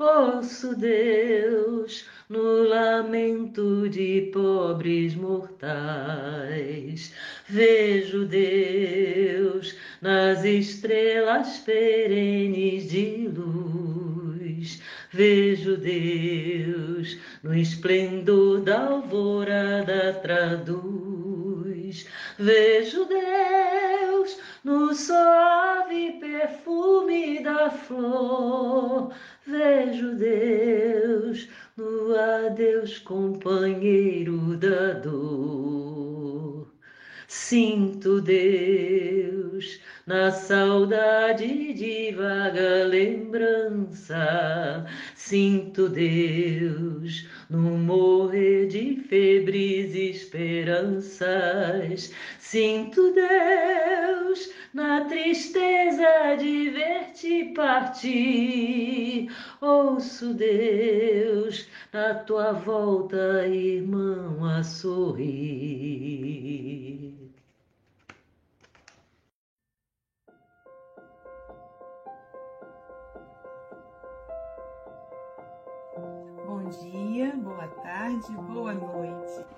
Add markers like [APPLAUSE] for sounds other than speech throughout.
Ouço Deus no lamento de pobres mortais. Vejo Deus nas estrelas perenes de luz. Vejo Deus no esplendor da alvorada traduz. Vejo Deus no suave perfume da flor. Vejo Deus no adeus companheiro da dor. Sinto Deus na saudade de vaga lembrança. Sinto Deus no morrer de febres esperanças. Sinto Deus tristeza de ver-te partir. Ouço Deus na tua volta, irmão, a sorrir. Bom dia, boa tarde, boa noite.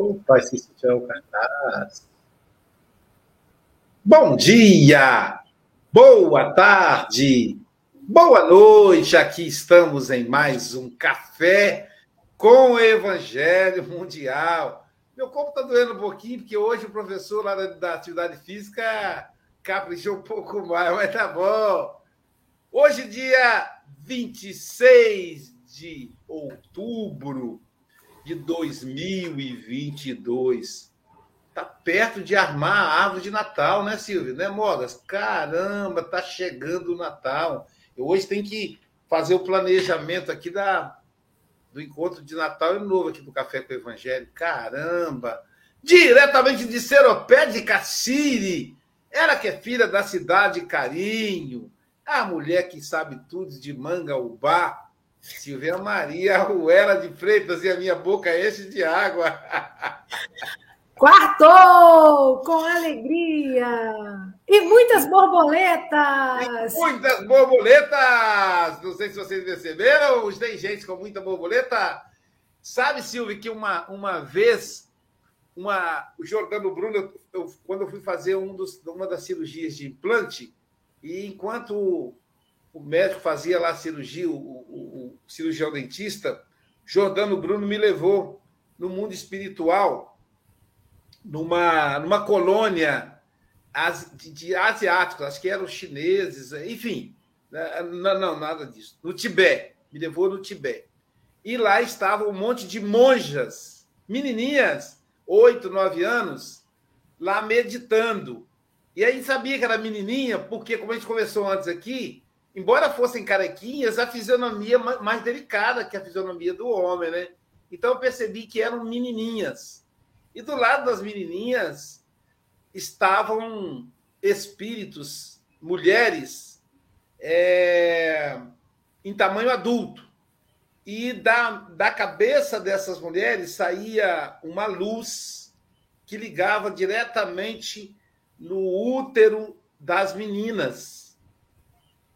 Opa, esse é o cartaz. Bom dia, boa tarde, boa noite. Aqui estamos em mais um café com o Evangelho Mundial. Meu corpo está doendo um pouquinho, porque hoje o professor lá da atividade física caprichou um pouco mais, mas tá bom. Hoje, dia 26 de outubro de 2022. Tá perto de armar a árvore de Natal, né, Silvio? Né, Mogas? Caramba, tá chegando o Natal. Eu hoje tenho que fazer o planejamento aqui da, do encontro de Natal e Novo aqui do Café com o Evangelho. Caramba! Diretamente de Seropé de Cassiri. Ela que é filha da cidade Carinho. A mulher que sabe tudo de Mangaubá. Silvia Maria Ruela de Freitas e a minha boca enche de água. [LAUGHS] Quartou com alegria e muitas borboletas. E muitas borboletas. Não sei se vocês perceberam, tem gente com muita borboleta. Sabe, Silvia, que uma, uma vez uma, o Jordano Bruno, eu, eu, quando eu fui fazer um dos, uma das cirurgias de implante, e enquanto o, médico fazia lá a cirurgia, o, o, o cirurgião dentista, Jordano Bruno me levou no mundo espiritual numa, numa colônia de, de asiáticos, acho que eram chineses, enfim, né, não, não, nada disso. No Tibete, me levou no Tibete. E lá estava um monte de monjas, menininhas, oito, nove anos, lá meditando. E aí sabia que era menininha, porque, como a gente conversou antes aqui, embora fossem carequinhas, a fisionomia mais delicada que a fisionomia do homem, né? Então eu percebi que eram menininhas. E do lado das menininhas estavam espíritos, mulheres, é, em tamanho adulto. E da, da cabeça dessas mulheres saía uma luz que ligava diretamente no útero das meninas.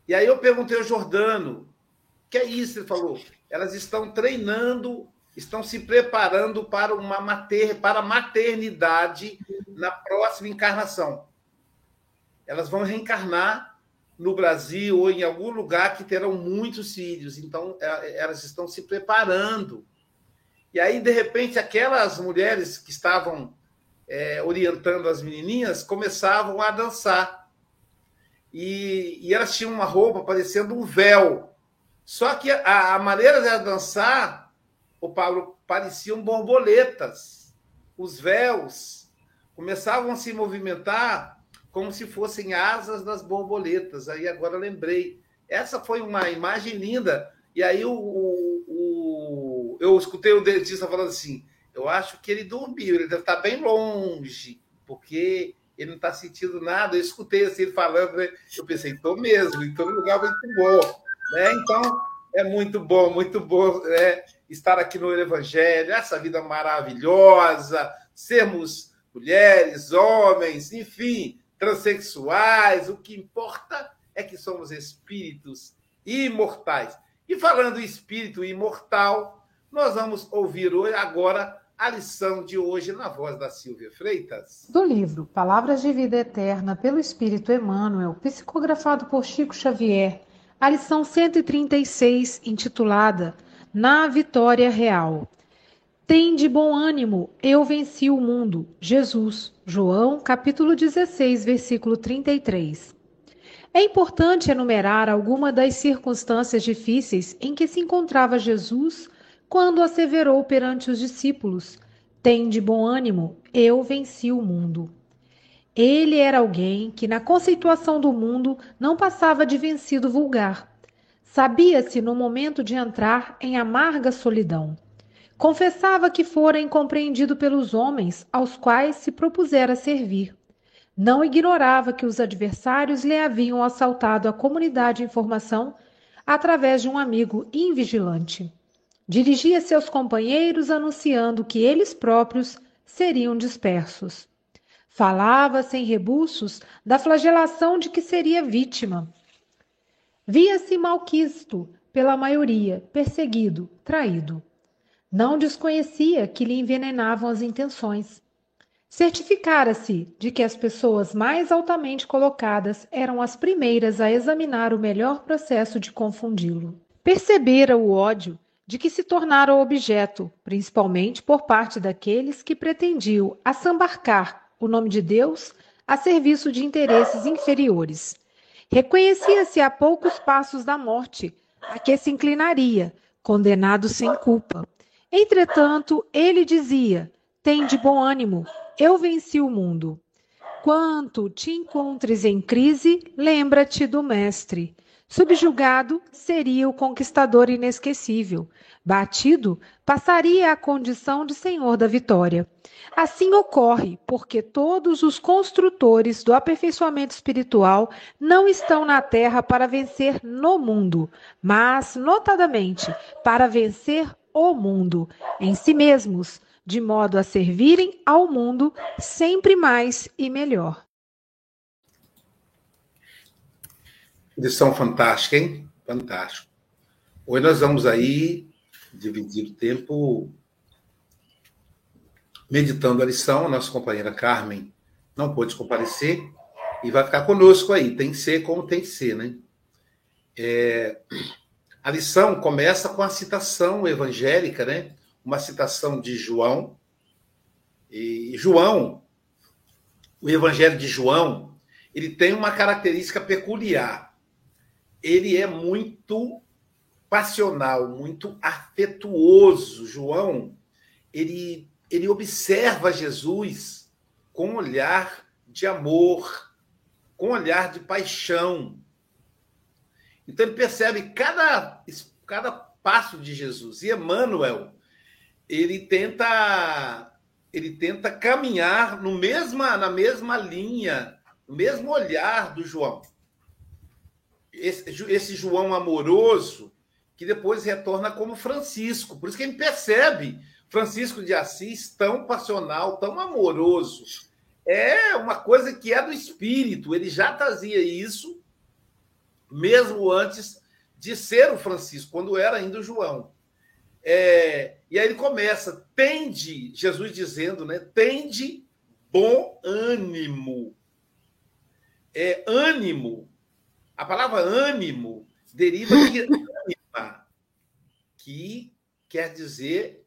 E aí eu perguntei ao Jordano, que é isso? Ele falou, elas estão treinando estão se preparando para uma mater, para maternidade na próxima encarnação. Elas vão reencarnar no Brasil ou em algum lugar que terão muitos filhos. Então, é, elas estão se preparando. E aí, de repente, aquelas mulheres que estavam é, orientando as menininhas começavam a dançar. E, e, elas tinham uma roupa parecendo um véu. Só que a, a maneira de dançar, o Pablo, pareciam borboletas. Os véus começavam a se movimentar como se fossem asas das borboletas. Aí agora lembrei. Essa foi uma imagem linda. E aí o, o, o eu escutei o dentista falando assim: eu acho que ele dormiu, ele deve estar bem longe, porque ele não está sentindo nada. Eu escutei assim ele falando, né? eu pensei, estou mesmo, em todo lugar muito bom. Né? Então, é muito bom, muito bom né? estar aqui no Evangelho, essa vida maravilhosa, sermos mulheres, homens, enfim, transexuais, o que importa é que somos espíritos imortais. E falando em espírito imortal, nós vamos ouvir hoje, agora a lição de hoje na voz da Silvia Freitas. Do livro Palavras de Vida Eterna pelo Espírito Emmanuel, psicografado por Chico Xavier, a lição 136, intitulada Na Vitória Real. Tem de bom ânimo, eu venci o mundo. Jesus, João, capítulo 16, versículo 33. É importante enumerar alguma das circunstâncias difíceis em que se encontrava Jesus quando asseverou perante os discípulos: Tem de bom ânimo, eu venci o mundo. Ele era alguém que, na conceituação do mundo, não passava de vencido vulgar. Sabia-se no momento de entrar em amarga solidão. Confessava que fora incompreendido pelos homens aos quais se propusera servir. Não ignorava que os adversários lhe haviam assaltado a comunidade de informação através de um amigo invigilante. Dirigia-se aos companheiros anunciando que eles próprios seriam dispersos. Falava sem rebuços da flagelação de que seria vítima. Via-se malquisto pela maioria, perseguido, traído. Não desconhecia que lhe envenenavam as intenções. Certificara-se de que as pessoas mais altamente colocadas eram as primeiras a examinar o melhor processo de confundi-lo. Percebera o ódio de que se tornara objeto, principalmente por parte daqueles que pretendiam assambarcar o nome de Deus a serviço de interesses inferiores. Reconhecia-se a poucos passos da morte, a que se inclinaria, condenado sem culpa. Entretanto, ele dizia: Tem de bom ânimo, eu venci o mundo. Quanto te encontres em crise, lembra-te do Mestre. Subjugado, seria o conquistador inesquecível. Batido, passaria à condição de senhor da vitória. Assim ocorre porque todos os construtores do aperfeiçoamento espiritual não estão na terra para vencer no mundo, mas, notadamente, para vencer o mundo em si mesmos, de modo a servirem ao mundo sempre mais e melhor. Lição fantástica, hein? Fantástico. Hoje nós vamos aí dividir o tempo meditando a lição. A nossa companheira Carmen não pôde comparecer e vai ficar conosco aí. Tem que ser como tem que ser, né? É... A lição começa com a citação evangélica, né? Uma citação de João. E João, o Evangelho de João, ele tem uma característica peculiar. Ele é muito passional, muito afetuoso. João, ele, ele observa Jesus com olhar de amor, com olhar de paixão. Então ele percebe cada, cada passo de Jesus. E Emmanuel, ele tenta ele tenta caminhar no mesma, na mesma linha, no mesmo olhar do João. Esse, esse João amoroso que depois retorna como Francisco. Por isso que ele percebe Francisco de Assis tão passional, tão amoroso. É uma coisa que é do espírito. Ele já trazia isso mesmo antes de ser o Francisco, quando era ainda o João. É, E aí ele começa, tende, Jesus dizendo, né? Tende bom ânimo. É ânimo. A palavra ânimo deriva de ânima, que quer dizer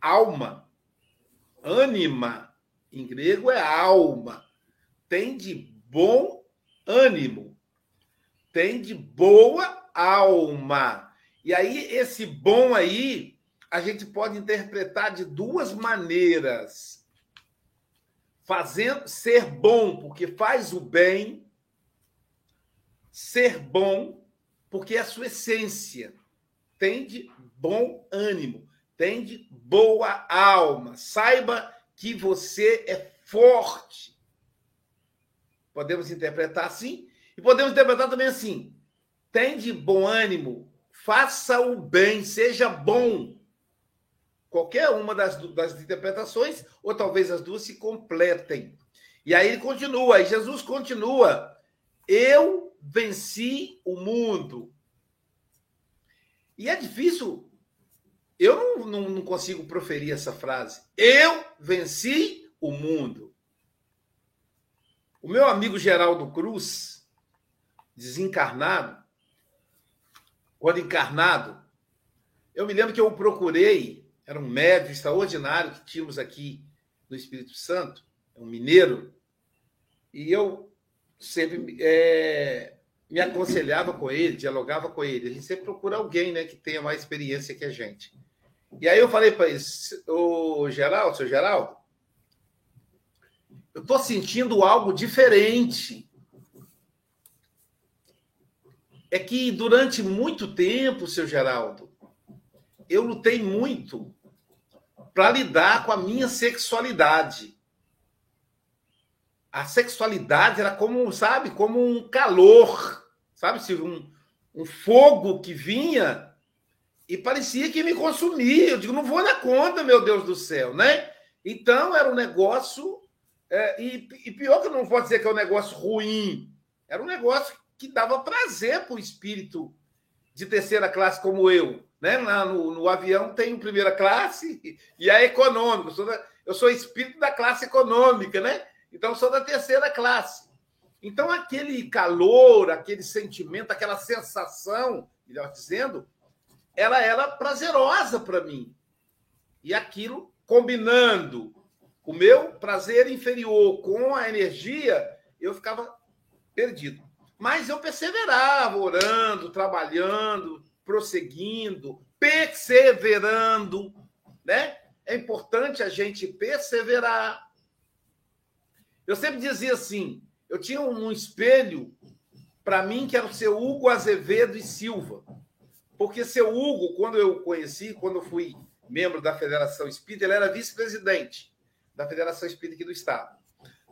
alma. Ânima, em grego, é alma. Tem de bom ânimo. Tem de boa alma. E aí, esse bom aí, a gente pode interpretar de duas maneiras. Fazendo ser bom porque faz o bem, ser bom porque é a sua essência. Tem de bom ânimo, tem de boa alma. Saiba que você é forte. Podemos interpretar assim e podemos interpretar também assim: tem de bom ânimo, faça o bem, seja bom. Qualquer uma das, das interpretações, ou talvez as duas se completem. E aí ele continua, e Jesus continua: Eu venci o mundo. E é difícil, eu não, não, não consigo proferir essa frase. Eu venci o mundo. O meu amigo Geraldo Cruz, desencarnado, quando encarnado, eu me lembro que eu o procurei, era um médico extraordinário que tínhamos aqui no Espírito Santo, um mineiro, e eu sempre é, me aconselhava com ele, dialogava com ele. A gente sempre procura alguém né, que tenha mais experiência que a gente. E aí eu falei para ele, o Geraldo, seu Geraldo, eu estou sentindo algo diferente é que durante muito tempo, seu Geraldo, eu lutei muito para lidar com a minha sexualidade. A sexualidade era como, sabe, como um calor, sabe, um, um fogo que vinha e parecia que me consumia. Eu digo, não vou dar conta, meu Deus do céu, né? Então era um negócio. É, e, e pior que eu não posso dizer que é um negócio ruim, era um negócio que dava prazer para o espírito de terceira classe como eu. Né? Lá no, no avião tem primeira classe [LAUGHS] e a econômica. Eu sou, eu sou espírito da classe econômica, né? Então sou da terceira classe. Então aquele calor, aquele sentimento, aquela sensação, melhor dizendo, ela era prazerosa para mim. E aquilo combinando o meu prazer inferior com a energia, eu ficava perdido. Mas eu perseverava, orando, trabalhando, prosseguindo, perseverando, né? É importante a gente perseverar. Eu sempre dizia assim: eu tinha um espelho para mim que era o seu Hugo Azevedo e Silva. Porque seu Hugo, quando eu conheci, quando eu fui membro da Federação Espírita, ele era vice-presidente da Federação Espírita aqui do Estado.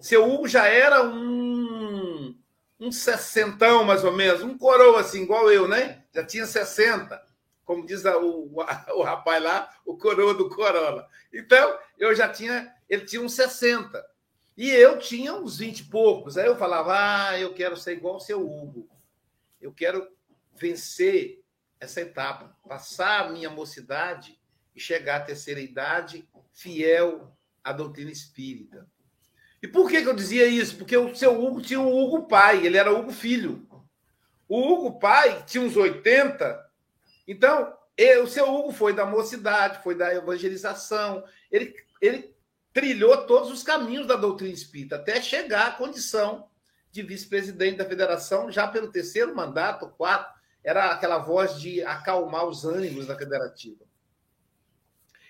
Seu Hugo já era um um sessentão, mais ou menos, um coroa assim, igual eu, né? Já tinha 60, como diz o, o, o rapaz lá, o coroa do Corolla. Então, eu já tinha, ele tinha uns 60. E eu tinha uns 20 e poucos. Aí eu falava, ah, eu quero ser igual ao seu Hugo. Eu quero vencer essa etapa, passar a minha mocidade e chegar à terceira idade fiel à doutrina espírita. E por que, que eu dizia isso? Porque o seu Hugo tinha um Hugo pai, ele era Hugo filho. O Hugo pai tinha uns 80. Então, o seu Hugo foi da mocidade, foi da evangelização. Ele, ele trilhou todos os caminhos da doutrina espírita, até chegar à condição de vice-presidente da federação, já pelo terceiro mandato, quarto, era aquela voz de acalmar os ânimos da federativa.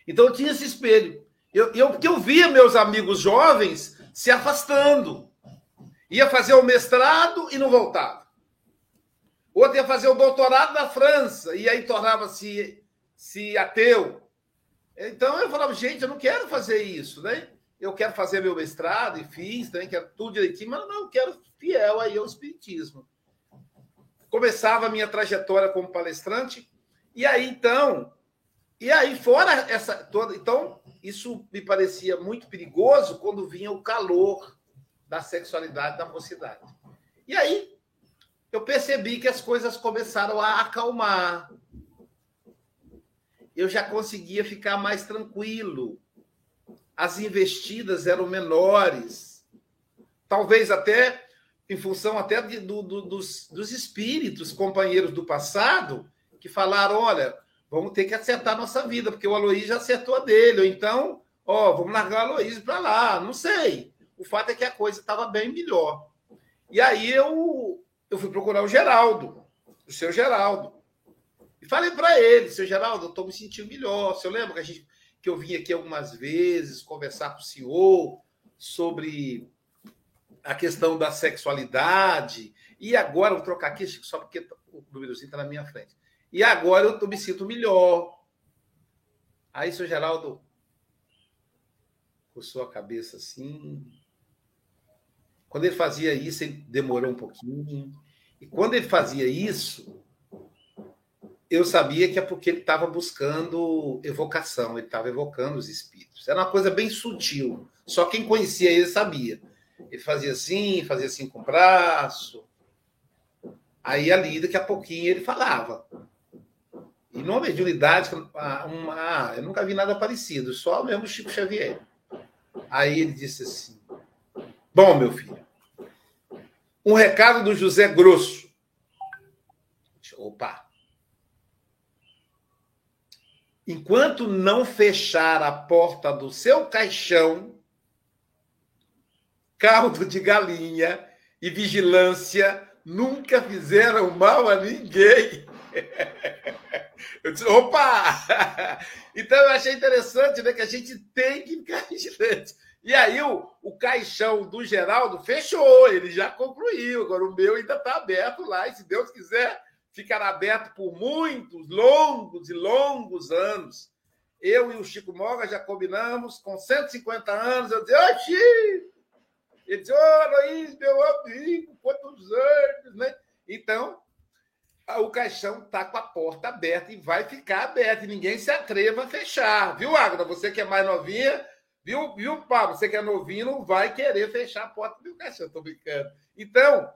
Então eu tinha esse espelho. Eu, eu, porque eu via meus amigos jovens se afastando. Ia fazer o mestrado e não voltava. Outro ia fazer o doutorado na França e aí tornava-se se ateu. Então eu falava, gente, eu não quero fazer isso, né? Eu quero fazer meu mestrado e fiz, né? quero tudo direitinho, mas não, quero fiel aí ao Espiritismo. Começava a minha trajetória como palestrante, e aí então, e aí fora essa toda, então isso me parecia muito perigoso quando vinha o calor da sexualidade da mocidade. E aí eu percebi que as coisas começaram a acalmar. Eu já conseguia ficar mais tranquilo. As investidas eram menores. Talvez até em função até de, do, do, dos, dos espíritos, companheiros do passado, que falaram: olha, vamos ter que acertar nossa vida, porque o Aloysio já acertou a dele, ou então, ó, vamos largar o Aloysio para lá, não sei. O fato é que a coisa estava bem melhor. E aí eu, eu fui procurar o Geraldo, o seu Geraldo. E falei para ele, seu Geraldo, eu estou me sentindo melhor. Você lembra que, a gente, que eu vim aqui algumas vezes conversar com o senhor sobre a questão da sexualidade. E agora, vou trocar aqui, só porque o númerozinho está na minha frente. E agora eu tô, me sinto melhor. Aí, seu Geraldo coçou a cabeça assim. Quando ele fazia isso, ele demorou um pouquinho. E quando ele fazia isso, eu sabia que é porque ele estava buscando evocação, ele estava evocando os espíritos. Era uma coisa bem sutil. Só quem conhecia ele sabia. Ele fazia assim, fazia assim com o braço. Aí ali, daqui a pouquinho, ele falava. E numa mediunidade, uma, eu nunca vi nada parecido, só mesmo Chico Xavier. Aí ele disse assim: Bom, meu filho, um recado do José Grosso. Opa! Enquanto não fechar a porta do seu caixão, caldo de galinha e vigilância nunca fizeram mal a ninguém. [LAUGHS] Eu disse, opa! [LAUGHS] Então eu achei interessante né, que a gente tem que ficar [LAUGHS] vigilante. E aí o, o caixão do Geraldo fechou, ele já concluiu. Agora o meu ainda está aberto lá, e se Deus quiser, ficará aberto por muitos, longos e longos anos. Eu e o Chico Moga já combinamos, com 150 anos, eu disse, ô Chico! Ele disse, ô Luiz, meu amigo, quantos anos, né? Então, o caixão está com a porta aberta e vai ficar aberta, e ninguém se atreva a fechar. Viu, Água? Você que é mais novinha, viu, viu, Pablo? Você que é novinho, não vai querer fechar a porta do caixão, estou brincando. Então,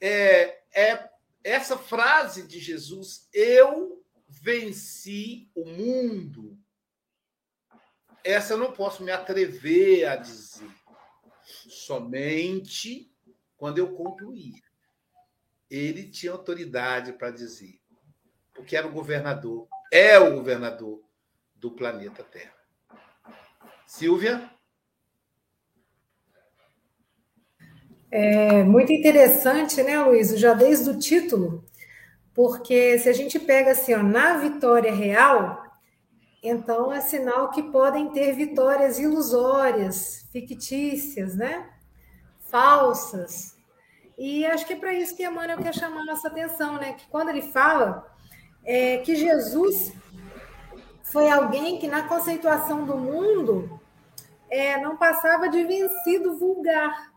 é, é essa frase de Jesus, eu venci o mundo, essa eu não posso me atrever a dizer. Somente quando eu concluir ele tinha autoridade para dizer, porque era o governador, é o governador do planeta Terra. Silvia? É muito interessante, né, Luiz? Já desde o título, porque se a gente pega assim, ó, na vitória real, então é sinal que podem ter vitórias ilusórias, fictícias, né? Falsas, e acho que é para isso que Emmanuel quer chamar a nossa atenção, né? Que quando ele fala é, que Jesus foi alguém que, na conceituação do mundo, é, não passava de vencido vulgar.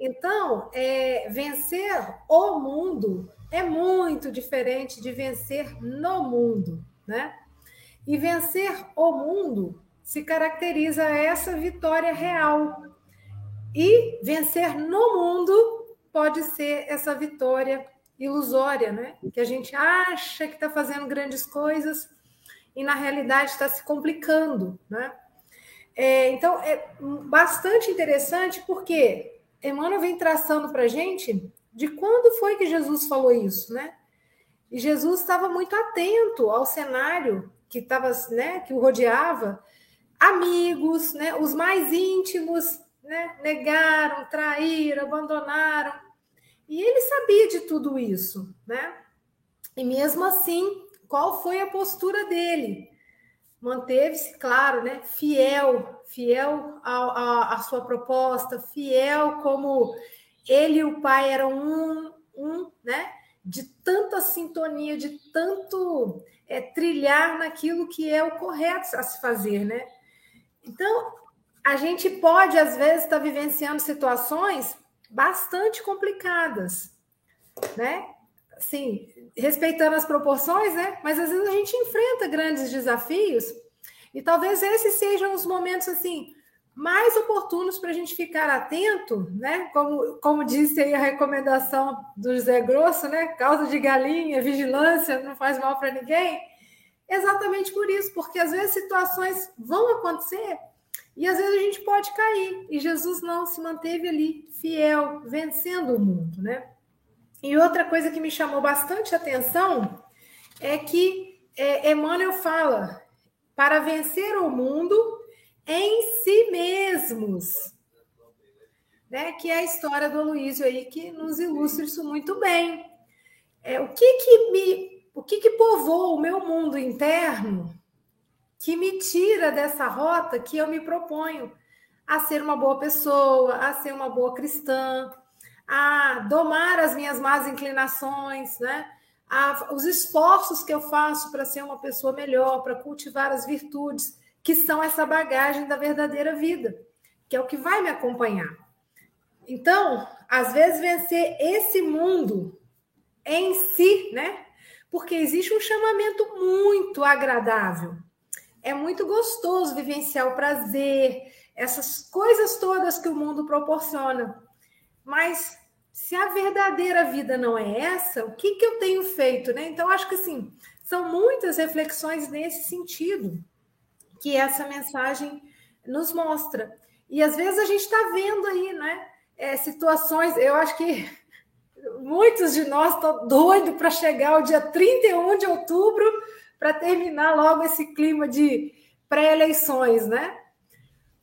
Então, é, vencer o mundo é muito diferente de vencer no mundo, né? E vencer o mundo se caracteriza essa vitória real, e vencer no mundo pode ser essa vitória ilusória, né? Que a gente acha que está fazendo grandes coisas e na realidade está se complicando, né? É, então é bastante interessante porque Emmanuel vem traçando para a gente de quando foi que Jesus falou isso, né? E Jesus estava muito atento ao cenário que estava, né, que o rodeava, amigos, né, os mais íntimos, né? negaram, traíram, abandonaram. E ele sabia de tudo isso, né? E mesmo assim, qual foi a postura dele? Manteve-se, claro, né? Fiel, fiel à, sua proposta, fiel como ele e o pai eram um, um, né? De tanta sintonia, de tanto é, trilhar naquilo que é o correto a se fazer, né? Então, a gente pode, às vezes, estar tá vivenciando situações bastante complicadas, né? Sim, respeitando as proporções, né? Mas às vezes a gente enfrenta grandes desafios e talvez esses sejam os momentos assim mais oportunos para a gente ficar atento, né? Como, como disse aí a recomendação do José Grosso, né? Causa de galinha, vigilância, não faz mal para ninguém. exatamente por isso, porque às vezes situações vão acontecer e às vezes a gente pode cair. E Jesus não se manteve ali fiel, vencendo o mundo, né? E outra coisa que me chamou bastante atenção é que é, Emmanuel fala para vencer o mundo em si mesmos. Né? Que é a história do Aloysio aí que nos ilustra isso muito bem. É, o que que me o que que povoa o meu mundo interno que me tira dessa rota que eu me proponho a ser uma boa pessoa, a ser uma boa cristã, a domar as minhas más inclinações, né? A, os esforços que eu faço para ser uma pessoa melhor, para cultivar as virtudes, que são essa bagagem da verdadeira vida, que é o que vai me acompanhar. Então, às vezes, vencer esse mundo em si, né? Porque existe um chamamento muito agradável é muito gostoso vivenciar o prazer, essas coisas todas que o mundo proporciona. Mas se a verdadeira vida não é essa, o que, que eu tenho feito, né? Então, acho que assim, são muitas reflexões nesse sentido que essa mensagem nos mostra. E às vezes a gente está vendo aí, né? É, situações, eu acho que [LAUGHS] muitos de nós estão doidos para chegar o dia 31 de outubro para terminar logo esse clima de pré-eleições, né?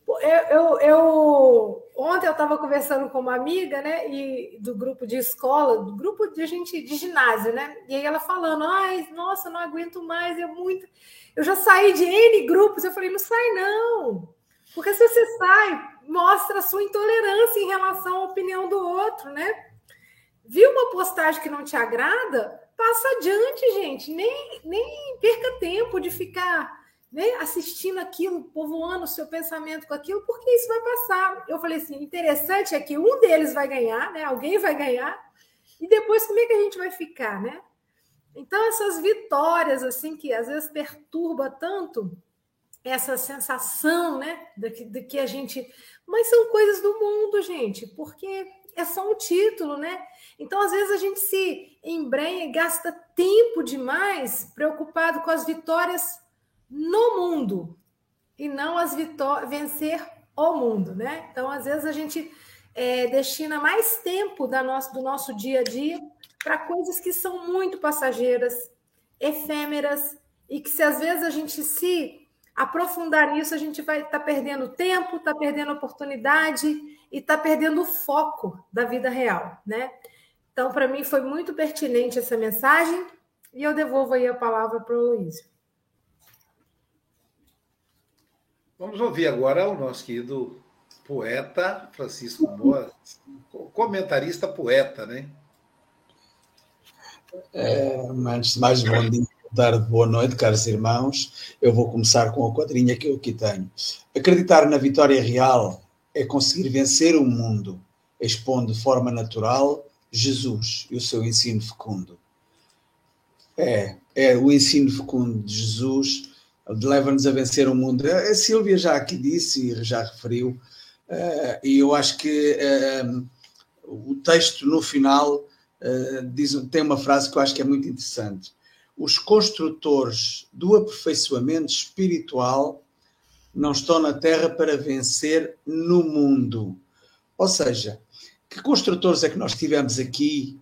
Eu, eu, eu, ontem eu estava conversando com uma amiga, né, e do grupo de escola, do grupo de gente de ginásio, né? E aí ela falando, ai, nossa, não aguento mais, é muito. Eu já saí de N grupos, eu falei, não sai não, porque se você sai, mostra a sua intolerância em relação à opinião do outro, né? Viu uma postagem que não te agrada? passa adiante, gente. Nem, nem perca tempo de ficar né, assistindo aquilo, povoando o seu pensamento com aquilo, porque isso vai passar. Eu falei assim: interessante é que um deles vai ganhar, né? Alguém vai ganhar, e depois como é que a gente vai ficar, né? Então, essas vitórias, assim, que às vezes perturba tanto essa sensação, né, de que, de que a gente. Mas são coisas do mundo, gente, porque é só um título, né? Então, às vezes, a gente se embrenha e gasta tempo demais preocupado com as vitórias no mundo e não as vitórias vencer o mundo, né? Então, às vezes, a gente é, destina mais tempo da nosso, do nosso dia a dia para coisas que são muito passageiras, efêmeras, e que se às vezes a gente se aprofundar nisso, a gente vai estar tá perdendo tempo, está perdendo oportunidade e está perdendo o foco da vida real, né? Então, para mim, foi muito pertinente essa mensagem e eu devolvo aí a palavra para o Luiz. Vamos ouvir agora o nosso querido poeta Francisco Boa, comentarista poeta, né? É, antes de mais, bom dia, boa tarde, boa noite, caros irmãos. Eu vou começar com a quadrinha que eu aqui tenho. Acreditar na vitória real é conseguir vencer o mundo, expondo de forma natural Jesus e o seu ensino fecundo. É, é o ensino fecundo de Jesus leva-nos a vencer o mundo. A Silvia já aqui disse e já referiu, uh, e eu acho que uh, o texto no final uh, diz, tem uma frase que eu acho que é muito interessante. Os construtores do aperfeiçoamento espiritual não estão na Terra para vencer no mundo. Ou seja, que construtores é que nós tivemos aqui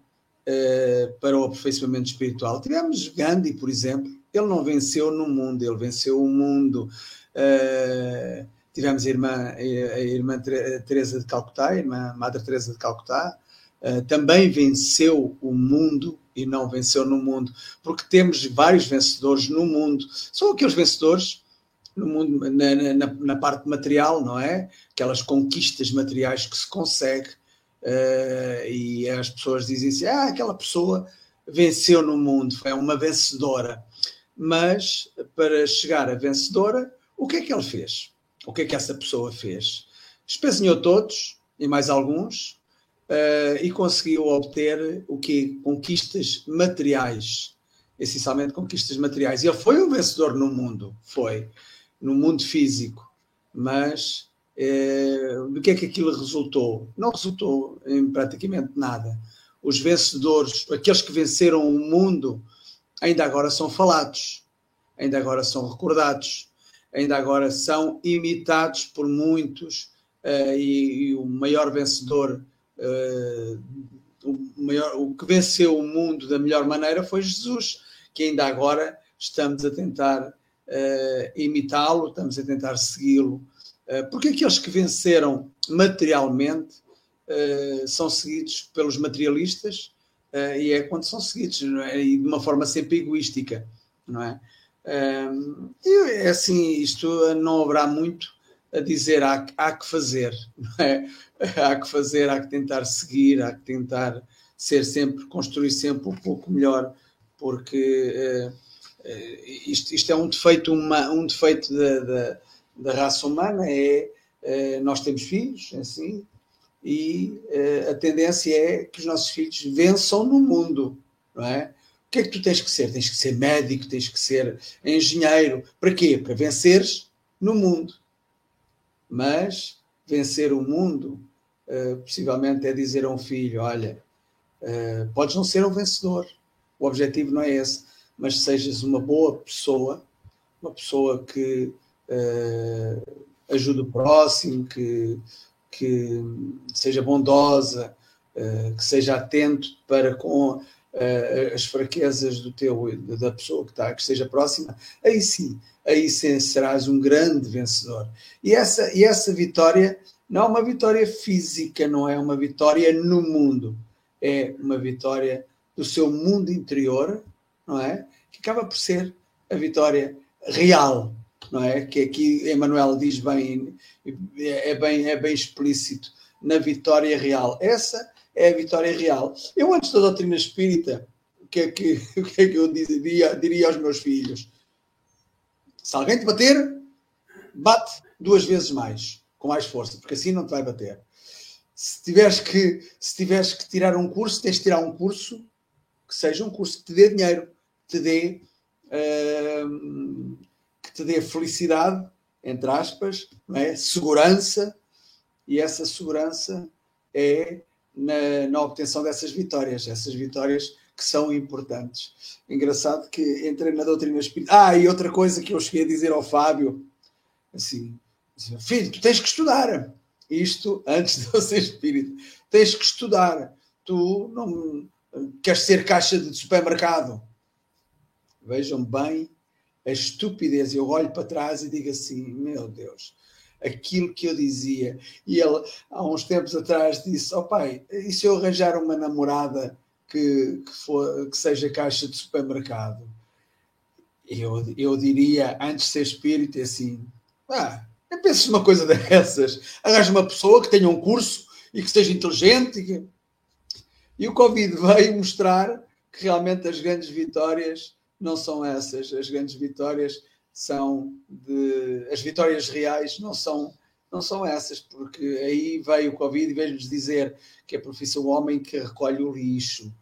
para o aperfeiçoamento espiritual? Tivemos Gandhi, por exemplo. Ele não venceu no mundo, ele venceu o mundo. Uh, tivemos a irmã, a irmã Teresa de Calcutá, a irmã Madre Teresa de Calcutá, uh, também venceu o mundo e não venceu no mundo, porque temos vários vencedores no mundo. São aqueles vencedores no mundo, na, na, na, parte material, não é? Aquelas conquistas materiais que se consegue uh, e as pessoas dizem assim: ah, aquela pessoa venceu no mundo, foi uma vencedora. Mas para chegar a vencedora, o que é que ele fez? O que é que essa pessoa fez? Espezinhou todos e mais alguns uh, e conseguiu obter o que? Conquistas materiais, essencialmente conquistas materiais. E ele foi um vencedor no mundo, foi no mundo físico, mas é, do que é que aquilo resultou? Não resultou em praticamente nada. Os vencedores, aqueles que venceram o mundo, ainda agora são falados. ainda agora são recordados, ainda agora são imitados por muitos, uh, e, e, o maior vencedor, uh, o, maior, o que venceu o mundo da melhor maneira foi Jesus, que ainda agora estamos a tentar uh, imitá-lo, estamos a tentar segui-lo. Uh, porque aqueles que venceram materialmente são seguidos pelos materialistas uh, e é quando são seguidos, é? e de uma forma sempre egoística, não é? e é assim, isto não haverá muito a dizer, há, há que fazer, é? [LAUGHS] Há que fazer, há que tentar seguir, há que tentar ser sempre, construir sempre um pouco melhor, porque isto, isto é um defeito, uma, um defeito da, da, da raça humana, é nós temos filhos, é assim, e uh, a tendência é que os nossos filhos vençam no mundo, não é? O que é que tu tens que ser? Tens que ser médico, tens que ser engenheiro. Para quê? Para venceres no mundo. Mas vencer o mundo, uh, possivelmente, é dizer a um filho: olha, uh, podes não ser um vencedor, o objetivo não é esse, mas sejas uma boa pessoa, uma pessoa que ajuda o próximo, que que seja bondosa, eh, que seja atento para com eh, as fraquezas do teu da pessoa que está que esteja próxima, aí sim, aí sim serás um grande vencedor. E essa e essa vitória não é uma vitória física, não é uma vitória no mundo, é uma vitória do seu mundo interior, não é? Que acaba por ser a vitória real, não é? Que aqui Emmanuel diz bem, é bem, é bem explícito, na vitória real. Essa é a vitória real. Eu, antes da doutrina espírita, o que é que, [LAUGHS] o que, é que eu diria, diria aos meus filhos? Se alguém te bater, bate duas vezes mais, com mais força, porque assim não te vai bater. Se tiveres que, se tiveres que tirar um curso, tens de tirar um curso que seja um curso que te dê dinheiro, te dê. Uh, te dê felicidade, entre aspas, não é? segurança, e essa segurança é na, na obtenção dessas vitórias, essas vitórias que são importantes. Engraçado que entrei na doutrina espírita. Ah, e outra coisa que eu cheguei a dizer ao Fábio, assim, assim filho, tu tens que estudar. Isto antes de eu ser espírita. Tens que estudar. Tu não queres ser caixa de supermercado. Vejam bem a estupidez. Eu olho para trás e digo assim: meu Deus, aquilo que eu dizia. E ele, há uns tempos atrás, disse: Ó oh, pai, e se eu arranjar uma namorada que, que, for, que seja caixa de supermercado? Eu, eu diria, antes de ser espírito, assim: ah, não penses numa coisa dessas. Arranja uma pessoa que tenha um curso e que seja inteligente. E, que... e o Covid [LAUGHS] veio mostrar que realmente as grandes vitórias não são essas. As grandes vitórias são de. As vitórias reais não são, não são essas, porque aí veio o Covid e veio-nos dizer que é a profissão homem que recolhe o lixo,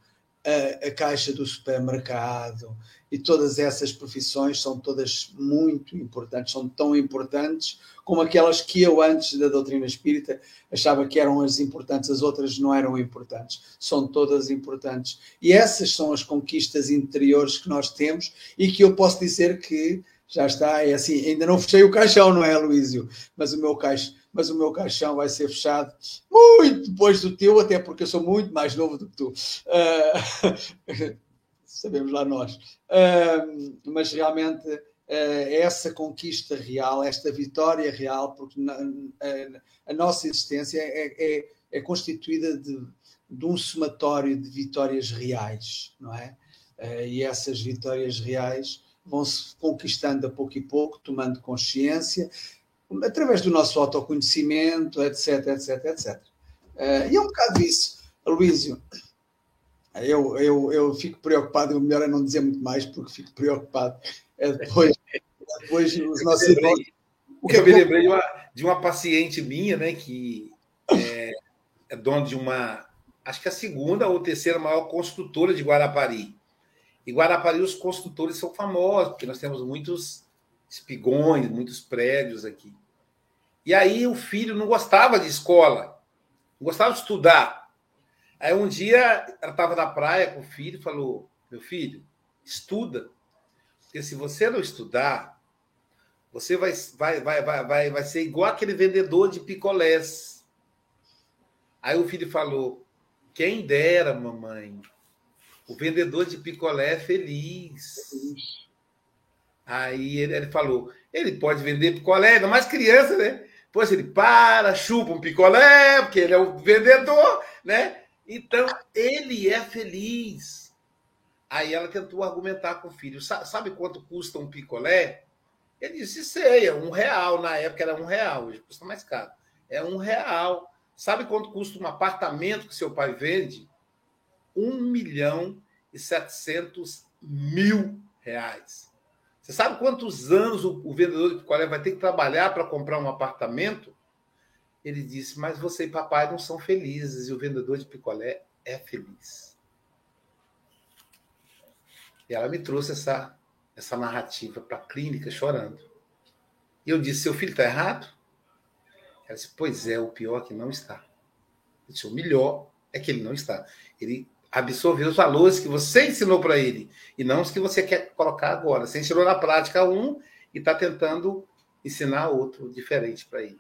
a, a caixa do supermercado, e todas essas profissões são todas muito importantes, são tão importantes como aquelas que eu, antes da doutrina espírita, achava que eram as importantes, as outras não eram importantes. São todas importantes. E essas são as conquistas interiores que nós temos e que eu posso dizer que já está, é assim, ainda não fechei o caixão, não é, Luísio? Mas o meu caixão, mas o meu caixão vai ser fechado muito depois do teu, até porque eu sou muito mais novo do que tu. Uh, [LAUGHS] sabemos lá nós. Uh, mas realmente uh, essa conquista real, esta vitória real, porque na, a, a, nossa existência é, é, é constituída de, de, um somatório de vitórias reais, não é? E essas vitórias reais vão-se conquistando a pouco e pouco, tomando consciência, através do nosso autoconhecimento, etc, etc, etc. Uh, e é um bocado isso, Luísio. Eu, eu, eu fico preocupado, o melhor é não dizer muito mais, porque fico preocupado. É depois, depois os nossos irmãos. O que eu me lembrei de uma, de uma paciente minha, né, que é, é dona de uma, acho que a segunda ou terceira maior construtora de Guarapari. E Guarapari, os construtores são famosos, porque nós temos muitos espigões, muitos prédios aqui. E aí o filho não gostava de escola, não gostava de estudar. Aí um dia ela estava na praia com o filho e falou: Meu filho, estuda. Porque se você não estudar, você vai, vai, vai, vai, vai, vai ser igual aquele vendedor de picolés. Aí o filho falou: Quem dera, mamãe, o vendedor de picolé é feliz. Aí ele, ele, falou: ele pode vender picolé, ainda mais criança, né? Depois ele para, chupa um picolé, porque ele é o vendedor, né? Então, ele é feliz. Aí ela tentou argumentar com o filho: sabe quanto custa um picolé? Ele disse: sei, é um real. Na época era um real, hoje custa mais caro. É um real. Sabe quanto custa um apartamento que seu pai vende? Um milhão e setecentos mil reais. Você sabe quantos anos o, o vendedor de picolé vai ter que trabalhar para comprar um apartamento? Ele disse: Mas você e papai não são felizes e o vendedor de picolé é feliz. E ela me trouxe essa, essa narrativa para a clínica chorando. E eu disse: Seu filho está errado? Ela disse: Pois é, o pior é que não está. Eu disse: O melhor é que ele não está. Ele absorver os valores que você ensinou para ele e não os que você quer colocar agora. Você ensinou na prática um e está tentando ensinar outro diferente para ele.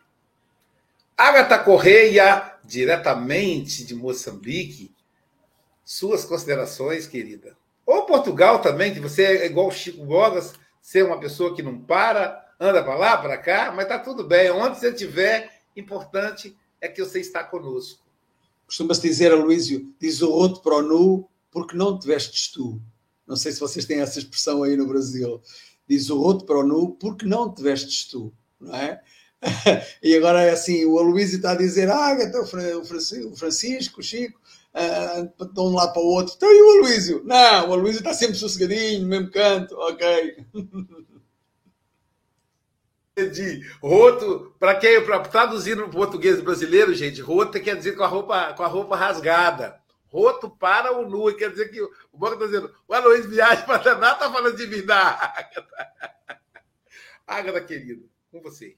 Agatha Correia, diretamente de Moçambique, suas considerações, querida. Ou Portugal também, que você é igual Chico Bogas, ser uma pessoa que não para, anda para lá, para cá, mas está tudo bem. Onde você estiver, importante é que você está conosco. Costuma-se dizer, Aloísio, diz o roto para o nu porque não te vestes tu. Não sei se vocês têm essa expressão aí no Brasil. Diz o roto para o nu porque não te vestes tu, não é? [LAUGHS] e agora é assim, o Aloísio está a dizer, ah, então, o Francisco, o Chico, uh, de um lado para o outro. Então e o Aloísio? Não, o Aloísio está sempre sossegadinho, no mesmo canto, ok. [LAUGHS] de roto, para quem para traduzir no português brasileiro, gente, roto quer dizer com a roupa com a roupa rasgada. Roto para o nu, quer dizer que o banco está dizendo, o Aloysio viaja para Daná, está falando de mim da Ágata. Ágata, querida, com você.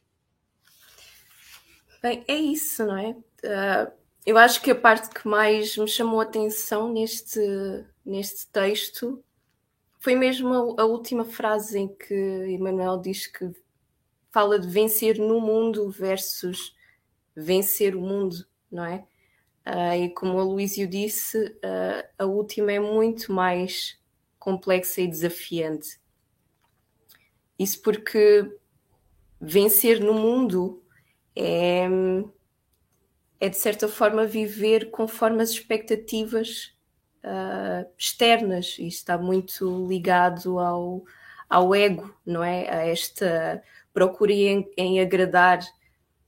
Bem, é isso, não é? Uh, eu acho que a parte que mais me chamou a atenção neste, neste texto foi mesmo a, a última frase em que Emmanuel diz que fala de vencer no mundo versus vencer o mundo, não é? Uh, e como a Luísio disse, uh, a última é muito mais complexa e desafiante. Isso porque vencer no mundo é, é de certa forma viver conforme as expectativas uh, externas e está muito ligado ao, ao ego, não é? A esta procurem em, em agradar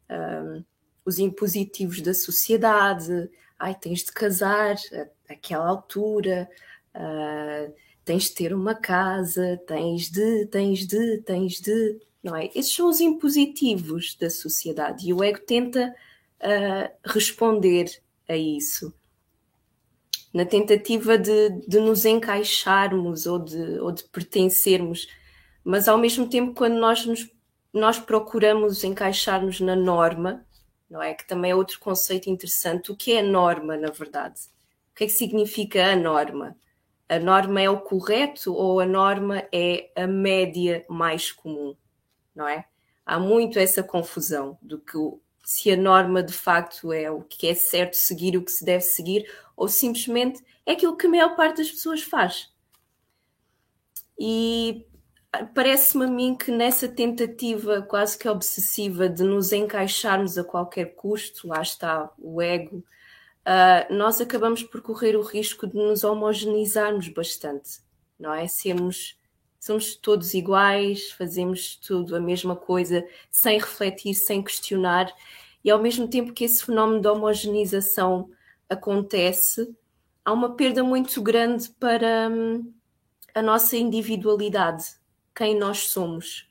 um, os impositivos da sociedade. Ai, tens de casar àquela altura, uh, tens de ter uma casa, tens de, tens de, tens de. Não é? Esses são os impositivos da sociedade e o ego tenta uh, responder a isso na tentativa de, de nos encaixarmos ou de, ou de pertencermos, mas ao mesmo tempo, quando nós nos nós procuramos encaixar-nos na norma, não é? Que também é outro conceito interessante. O que é a norma, na verdade? O que é que significa a norma? A norma é o correto ou a norma é a média mais comum, não é? Há muito essa confusão do que se a norma de facto é o que é certo seguir, o que se deve seguir, ou simplesmente é aquilo que a maior parte das pessoas faz. E parece-me a mim que nessa tentativa quase que obsessiva de nos encaixarmos a qualquer custo, lá está o ego, uh, nós acabamos por correr o risco de nos homogeneizarmos bastante, não é? Sermos, somos todos iguais, fazemos tudo a mesma coisa, sem refletir, sem questionar, e ao mesmo tempo que esse fenómeno de homogeneização acontece, há uma perda muito grande para hum, a nossa individualidade quem nós somos.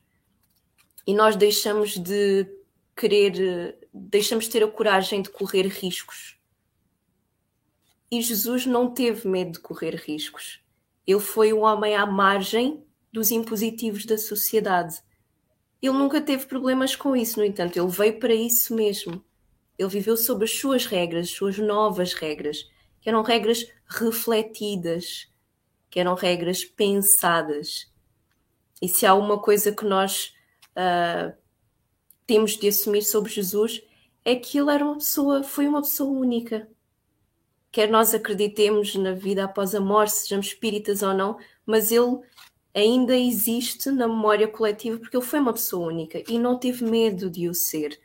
E nós deixamos de querer, deixamos de ter a coragem de correr riscos. E Jesus não teve medo de correr riscos. Ele foi um homem à margem dos impositivos da sociedade. Ele nunca teve problemas com isso, no entanto, ele veio para isso mesmo. Ele viveu sob as suas regras, as suas novas regras, que eram regras refletidas, que eram regras pensadas E se há uma coisa que nós uh, temos de assumir sobre Jesus, é que ele era uma pessoa, foi uma pessoa única. Quer nós acreditemos na vida após a morte, sejamos espíritas ou não, mas ele ainda existe na memória coletiva porque ele foi uma pessoa única e não teve medo de o ser.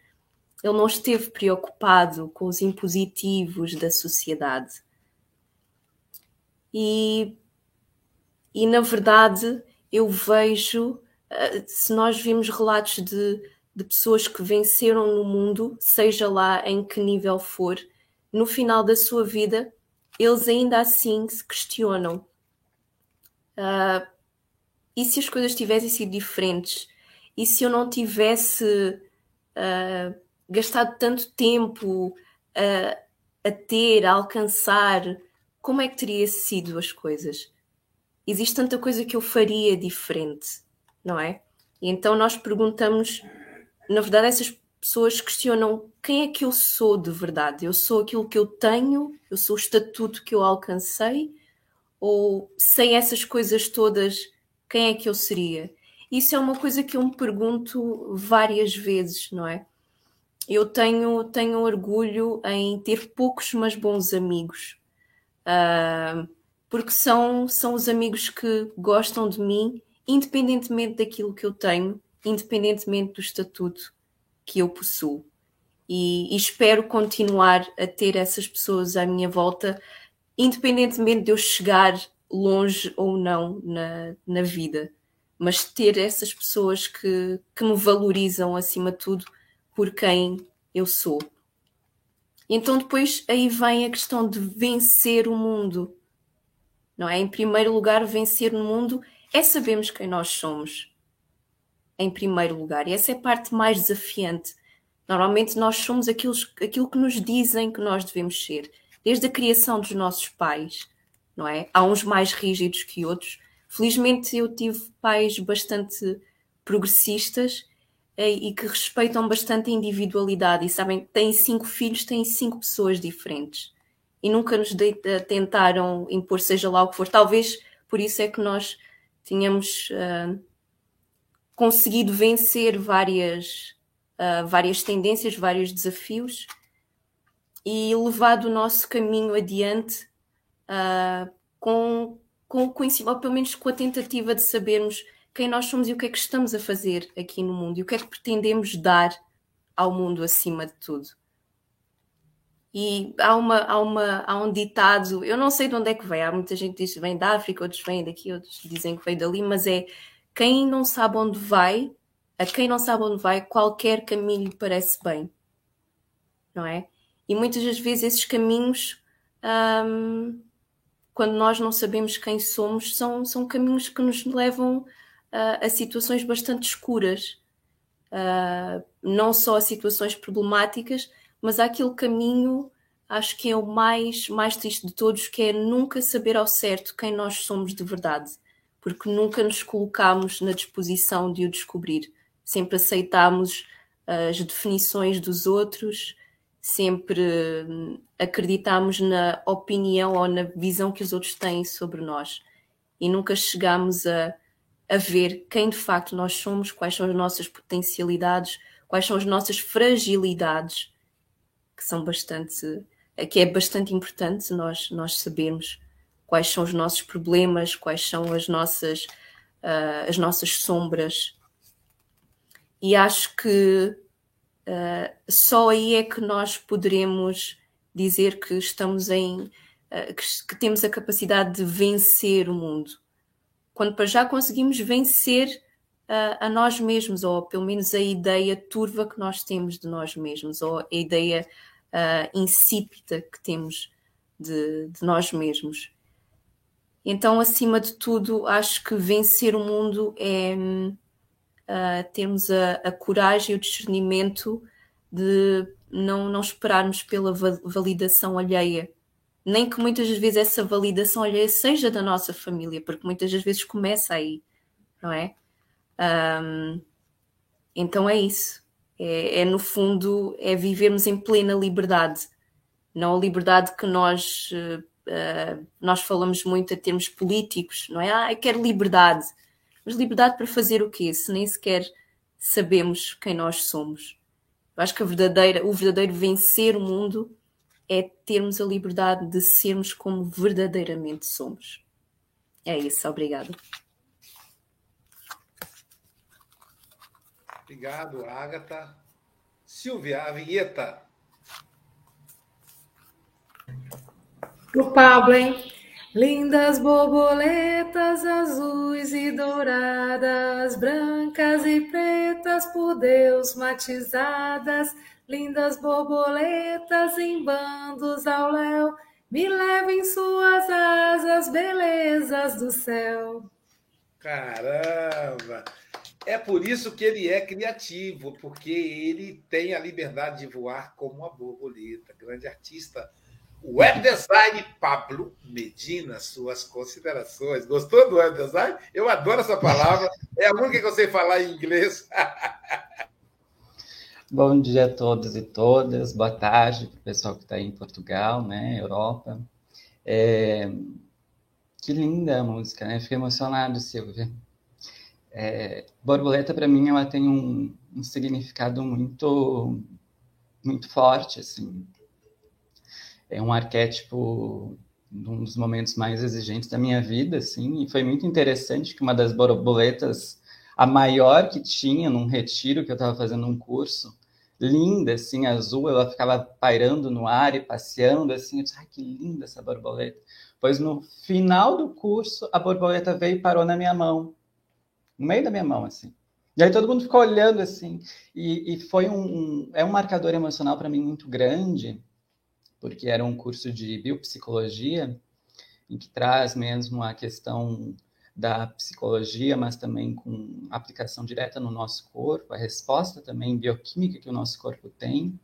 Ele não esteve preocupado com os impositivos da sociedade. E, e na verdade, eu vejo, eh, se nós vimos relatos de, de pessoas que venceram no mundo, seja lá em que nível for, no final da sua vida, eles ainda assim se questionam. Uh, e se as coisas tivessem sido diferentes? E se eu não tivesse uh, gastado tanto tempo uh, a ter, a alcançar, como é que teria sido as coisas? Existe tanta coisa que eu faria diferente, não é? E então nós perguntamos, na verdade, essas pessoas questionam quem é que eu sou de verdade? Eu sou aquilo que eu tenho? Eu sou o estatuto que eu alcancei? Ou sem essas coisas todas, quem é que eu seria? Isso é uma coisa que eu me pergunto várias vezes, não é? Eu tenho, tenho orgulho em ter poucos, mas bons amigos. Uh, porque são, são os amigos que gostam de mim, independentemente daquilo que eu tenho, independentemente do estatuto que eu possuo. E, e, espero continuar a ter essas pessoas à minha volta, independentemente de eu chegar longe ou não na, na vida. Mas ter essas pessoas que, que me valorizam acima de tudo por quem eu sou. Então depois aí vem a questão de vencer o mundo. Não é? Em primeiro lugar, vencer no mundo é sabermos quem nós somos. Em primeiro lugar. E essa é a parte mais desafiante. Normalmente nós somos aquilo, aquilo que nos dizem que nós devemos ser. Desde a criação dos nossos pais, não é? Há uns mais rígidos que outros. Felizmente eu tive pais bastante progressistas e que respeitam bastante a individualidade e sabem que têm cinco filhos, têm cinco pessoas diferentes e nunca nos tentaram impor, seja lá o que for. Talvez por isso é que nós tínhamos uh, conseguido vencer várias, uh, várias tendências, vários desafios e levado o nosso caminho adiante uh, com, com o conhecimento, ou pelo menos com a tentativa de sabermos quem nós somos e o que é que estamos a fazer aqui no mundo e o que é que pretendemos dar ao mundo acima de tudo. E há, uma, há, uma, há um ditado, eu não sei de onde é que vem, há muita gente que diz que vem da África, outros vêm daqui, outros dizem que vem dali, mas é quem não sabe onde vai, a quem não sabe onde vai, qualquer caminho lhe parece bem. Não é? E muitas das vezes esses caminhos, hum, quando nós não sabemos quem somos, são, são caminhos que nos levam uh, a situações bastante escuras. Uh, não só a situações problemáticas, mas há aquele caminho, acho que é o mais, mais triste de todos, que é nunca saber ao certo quem nós somos de verdade, porque nunca nos colocamos na disposição de o descobrir. Sempre aceitamos as definições dos outros, sempre hum, acreditamos na opinião ou na visão que os outros têm sobre nós. E nunca chegamos a a ver quem de facto nós somos, quais são as nossas potencialidades, quais são as nossas fragilidades, que são bastante, que é bastante importante nós, nós sabermos quais são os nossos problemas, quais são as nossas, uh, as nossas sombras. E acho que uh, só aí é que nós poderemos dizer que estamos em. Uh, que, que temos a capacidade de vencer o mundo quando para já conseguimos vencer a nós mesmos, ou pelo menos a ideia turva que nós temos de nós mesmos, ou a ideia uh, insípida que temos de, de nós mesmos. Então, acima de tudo, acho que vencer o mundo é uh, termos a, a, coragem e o discernimento de não, não esperarmos pela validação alheia nem que muitas vezes essa validação olha, seja da nossa família, porque muitas das vezes começa aí, não é? Um, então é isso. É, é, no fundo é vivermos em plena liberdade, não a liberdade que nós uh, nós falamos muito a termos políticos, não é? Ah, eu quero liberdade. Mas liberdade para fazer o quê? Se nem sequer sabemos quem nós somos. Eu acho que a verdadeira, o verdadeiro vencer o mundo é termos a liberdade de sermos como verdadeiramente somos. É isso, obrigada. Obrigado, Agatha. Silvia, a vinheta. O Pablo, hein? Lindas borboletas azuis e douradas, brancas e pretas por Deus matizadas, lindas borboletas em bandos ao léu, me levem suas asas, belezas do céu. Caramba! É por isso que ele é criativo, porque ele tem a liberdade de voar como uma borboleta. Grande artista Web Design Pablo Medina, suas considerações. Gostou do web design? Eu adoro essa palavra. É a única que eu sei falar em inglês. [LAUGHS] Bom dia a todos e todas. Boa tarde para o pessoal que está em Portugal, né, Europa. É... Que linda a música, né? Fiquei emocionado, Silvia. É... Borboleta para mim ela tem um, um significado muito muito forte, assim é um arquétipo um dos momentos mais exigentes da minha vida, assim, e foi muito interessante que uma das borboletas, a maior que tinha num retiro que eu estava fazendo um curso, linda, assim, azul, ela ficava pairando no ar e passeando, assim, eu disse, ai, que linda essa borboleta. Pois no final do curso, a borboleta veio e parou na minha mão, no meio da minha mão, assim. E aí todo mundo ficou olhando, assim, e, e foi um, um, é um marcador emocional para mim muito grande, porque era um curso de biopsicologia, em que traz mesmo a questão da psicologia, mas também com aplicação direta no nosso corpo, a resposta também bioquímica que o nosso corpo tem.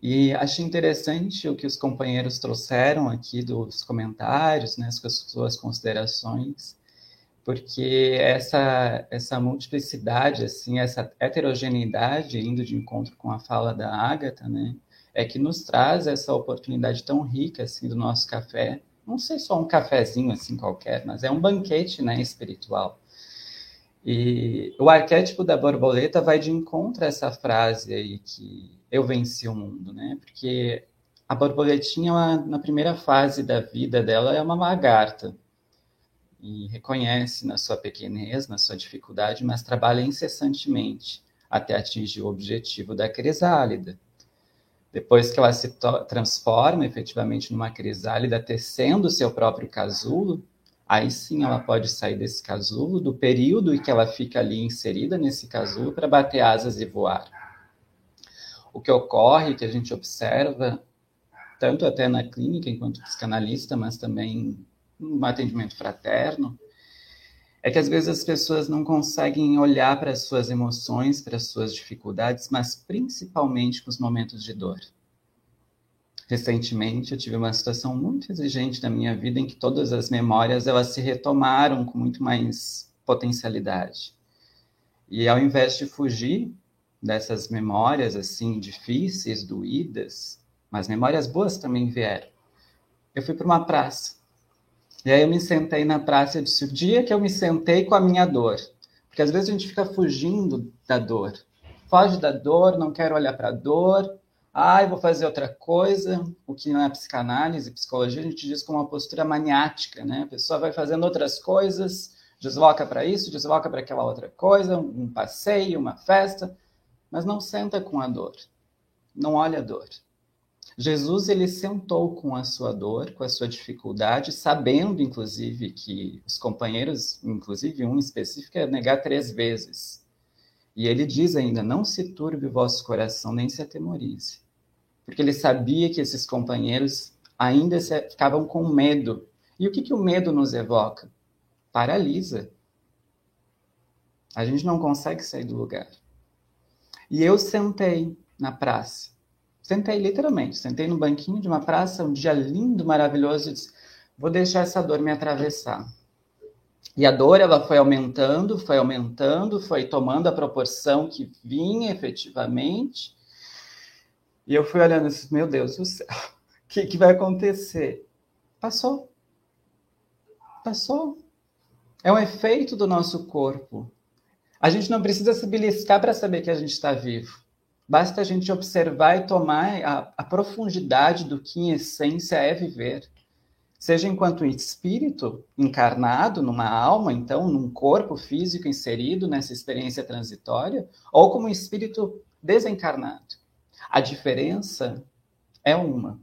E achei interessante o que os companheiros trouxeram aqui dos comentários, né, as suas considerações, porque essa essa multiplicidade, assim, essa heterogeneidade, indo de encontro com a fala da Ágata, né, é que nos traz essa oportunidade tão rica assim do nosso café. Não sei só um cafezinho assim qualquer, mas é um banquete, né, espiritual. E o arquétipo da borboleta vai de encontro a essa frase aí que eu venci o mundo, né? Porque a borboletinha, ela, na primeira fase da vida dela, é uma lagarta. E reconhece na sua pequenez, na sua dificuldade, mas trabalha incessantemente até atingir o objetivo da crisálida. Depois que ela se transforma efetivamente numa crisálida, tecendo o seu próprio casulo, aí sim ela pode sair desse casulo, do período em que ela fica ali inserida nesse casulo, para bater asas e voar. O que ocorre, que a gente observa, tanto até na clínica enquanto psicanalista, mas também no atendimento fraterno, é que às vezes as pessoas não conseguem olhar para as suas emoções, para as suas dificuldades, mas principalmente com os momentos de dor. Recentemente eu tive uma situação muito exigente na minha vida em que todas as memórias elas se retomaram com muito mais potencialidade. E ao invés de fugir dessas memórias assim difíceis, doídas, mas memórias boas também vieram. Eu fui para uma praça e aí eu me sentei na praça e disse: o dia que eu me sentei com a minha dor. Porque às vezes a gente fica fugindo da dor. Foge da dor, não quero olhar para a dor. Ai, vou fazer outra coisa. O que na psicanálise, psicologia, a gente diz como uma postura maniática, né? A pessoa vai fazendo outras coisas, desloca para isso, desloca para aquela outra coisa, um passeio, uma festa, mas não senta com a dor. Não olha a dor. Jesus ele sentou com a sua dor, com a sua dificuldade, sabendo inclusive que os companheiros, inclusive um específico, ia negar três vezes. E ele diz ainda: Não se turbe o vosso coração, nem se atemorize. Porque ele sabia que esses companheiros ainda ficavam com medo. E o que, que o medo nos evoca? Paralisa. A gente não consegue sair do lugar. E eu sentei na praça Sentei literalmente, sentei no banquinho de uma praça, um dia lindo, maravilhoso, e disse: vou deixar essa dor me atravessar. E a dor ela foi aumentando, foi aumentando, foi tomando a proporção que vinha efetivamente. E eu fui olhando e disse: meu Deus do céu, o [LAUGHS] que, que vai acontecer? Passou. Passou. É um efeito do nosso corpo. A gente não precisa se beliscar para saber que a gente está vivo. Basta a gente observar e tomar a, a profundidade do que, em essência, é viver seja enquanto espírito encarnado numa alma, então num corpo físico inserido nessa experiência transitória, ou como espírito desencarnado. A diferença é uma.